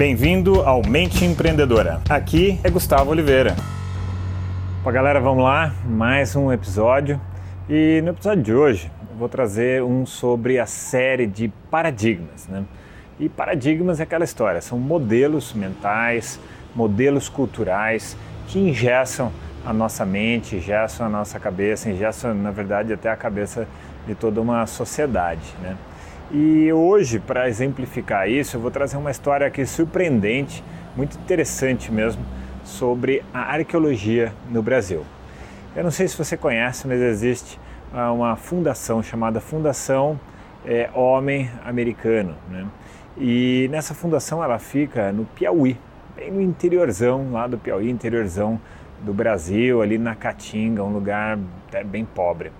Bem-vindo ao Mente Empreendedora. Aqui é Gustavo Oliveira. Bom, galera, vamos lá, mais um episódio. E no episódio de hoje eu vou trazer um sobre a série de paradigmas, né? E paradigmas é aquela história, são modelos mentais, modelos culturais que ingessam a nossa mente, ingessam a nossa cabeça, ingessam, na verdade, até a cabeça de toda uma sociedade, né? E hoje, para exemplificar isso, eu vou trazer uma história aqui surpreendente, muito interessante mesmo, sobre a arqueologia no Brasil. Eu não sei se você conhece, mas existe ah, uma fundação chamada Fundação é, Homem Americano. Né? E nessa fundação ela fica no Piauí, bem no interiorzão lá do Piauí, interiorzão do Brasil, ali na Caatinga, um lugar bem pobre.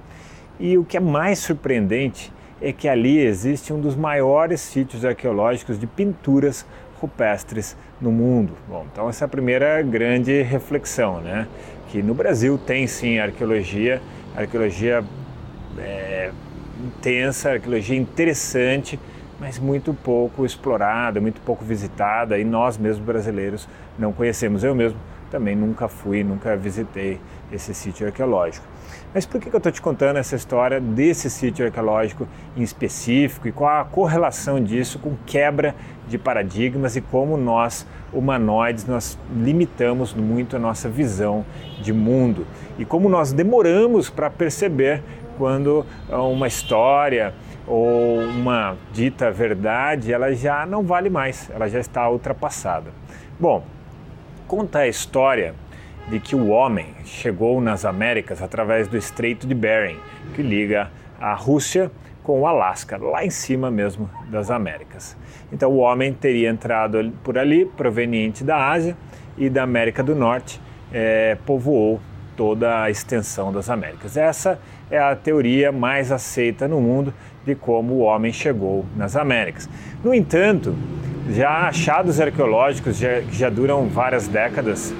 E o que é mais surpreendente é que ali existe um dos maiores sítios arqueológicos de pinturas rupestres no mundo. Bom, então essa é a primeira grande reflexão, né? Que no Brasil tem sim arqueologia, arqueologia é, intensa, arqueologia interessante, mas muito pouco explorada, muito pouco visitada e nós mesmos brasileiros não conhecemos. Eu mesmo também nunca fui, nunca visitei esse sítio arqueológico. Mas por que eu estou te contando essa história desse sítio arqueológico em específico e qual a correlação disso com quebra de paradigmas e como nós, humanoides, nós limitamos muito a nossa visão de mundo e como nós demoramos para perceber quando uma história ou uma dita verdade ela já não vale mais, ela já está ultrapassada. Bom, conta a história de que o homem chegou nas Américas através do Estreito de Bering, que liga a Rússia com o Alasca, lá em cima mesmo das Américas. Então o homem teria entrado por ali, proveniente da Ásia e da América do Norte, é, povoou toda a extensão das Américas. Essa é a teoria mais aceita no mundo de como o homem chegou nas Américas. No entanto, já achados arqueológicos já, que já duram várias décadas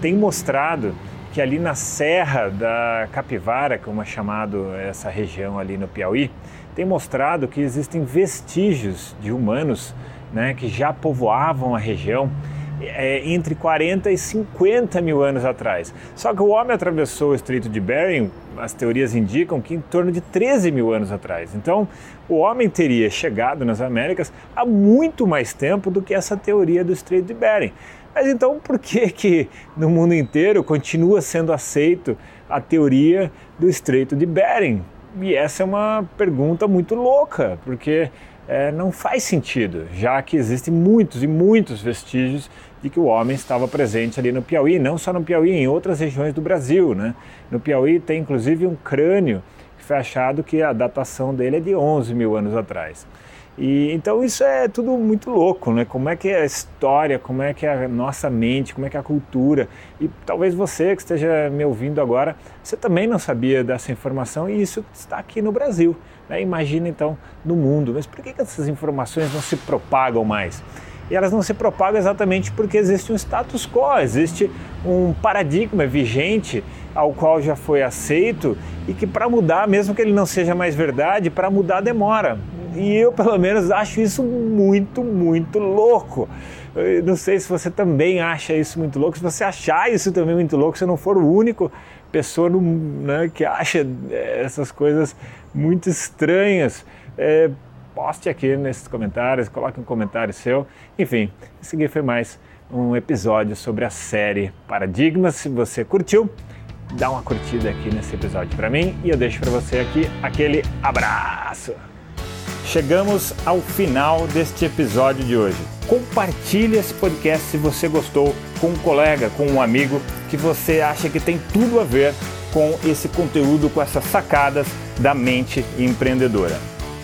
tem mostrado que ali na Serra da Capivara, como é chamado essa região ali no Piauí, tem mostrado que existem vestígios de humanos né, que já povoavam a região é, entre 40 e 50 mil anos atrás. Só que o homem atravessou o Estreito de Bering, as teorias indicam que em torno de 13 mil anos atrás. Então, o homem teria chegado nas Américas há muito mais tempo do que essa teoria do Estreito de Bering. Mas então por que que no mundo inteiro continua sendo aceito a teoria do Estreito de Bering? E essa é uma pergunta muito louca, porque é, não faz sentido, já que existem muitos e muitos vestígios de que o homem estava presente ali no Piauí, não só no Piauí, em outras regiões do Brasil. Né? No Piauí tem inclusive um crânio que foi achado que a datação dele é de 11 mil anos atrás. E então isso é tudo muito louco, né? Como é que é a história, como é que é a nossa mente, como é que é a cultura. E talvez você que esteja me ouvindo agora, você também não sabia dessa informação e isso está aqui no Brasil. Né? Imagina então no mundo. Mas por que, que essas informações não se propagam mais? E elas não se propagam exatamente porque existe um status quo, existe um paradigma vigente ao qual já foi aceito e que para mudar, mesmo que ele não seja mais verdade, para mudar demora. E eu, pelo menos, acho isso muito, muito louco. Eu não sei se você também acha isso muito louco. Se você achar isso também muito louco, se não for o único pessoa no, né, que acha eh, essas coisas muito estranhas, é, poste aqui nesses comentários, coloque um comentário seu. Enfim, esse aqui foi mais um episódio sobre a série Paradigmas. Se você curtiu, dá uma curtida aqui nesse episódio para mim e eu deixo para você aqui aquele abraço. Chegamos ao final deste episódio de hoje. Compartilhe esse podcast se você gostou com um colega, com um amigo que você acha que tem tudo a ver com esse conteúdo, com essas sacadas da mente empreendedora.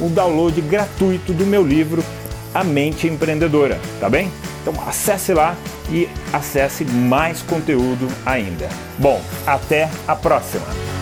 o download gratuito do meu livro A Mente Empreendedora, tá bem? Então acesse lá e acesse mais conteúdo ainda. Bom, até a próxima!